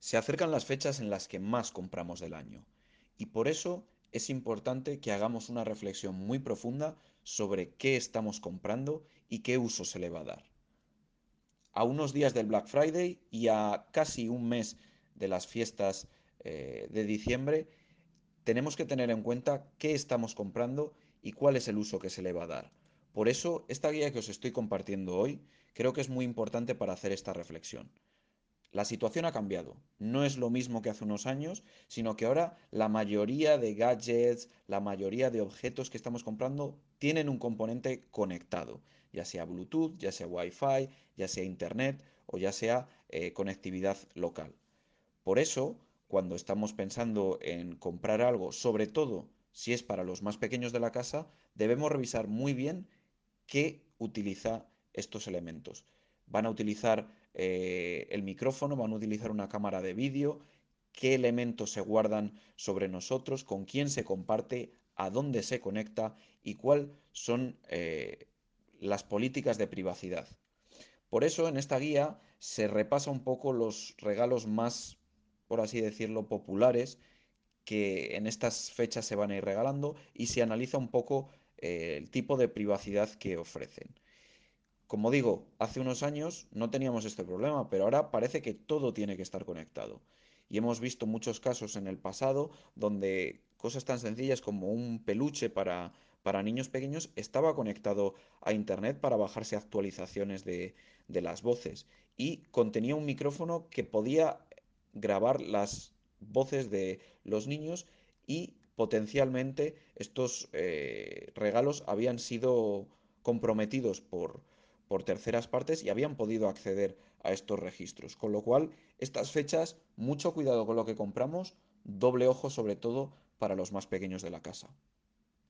Se acercan las fechas en las que más compramos del año y por eso es importante que hagamos una reflexión muy profunda sobre qué estamos comprando y qué uso se le va a dar. A unos días del Black Friday y a casi un mes de las fiestas eh, de diciembre, tenemos que tener en cuenta qué estamos comprando y cuál es el uso que se le va a dar. Por eso, esta guía que os estoy compartiendo hoy creo que es muy importante para hacer esta reflexión. La situación ha cambiado. No es lo mismo que hace unos años, sino que ahora la mayoría de gadgets, la mayoría de objetos que estamos comprando tienen un componente conectado, ya sea Bluetooth, ya sea Wi-Fi, ya sea Internet o ya sea eh, conectividad local. Por eso, cuando estamos pensando en comprar algo, sobre todo si es para los más pequeños de la casa, debemos revisar muy bien qué utiliza estos elementos. Van a utilizar eh, el micrófono, van a utilizar una cámara de vídeo, qué elementos se guardan sobre nosotros, con quién se comparte, a dónde se conecta y cuáles son eh, las políticas de privacidad. Por eso en esta guía se repasa un poco los regalos más, por así decirlo, populares que en estas fechas se van a ir regalando y se analiza un poco eh, el tipo de privacidad que ofrecen. Como digo, hace unos años no teníamos este problema, pero ahora parece que todo tiene que estar conectado. Y hemos visto muchos casos en el pasado donde cosas tan sencillas como un peluche para, para niños pequeños estaba conectado a Internet para bajarse actualizaciones de, de las voces y contenía un micrófono que podía grabar las voces de los niños y potencialmente estos eh, regalos habían sido comprometidos por, por terceras partes y habían podido acceder a estos registros. Con lo cual, estas fechas, mucho cuidado con lo que compramos, doble ojo sobre todo para los más pequeños de la casa.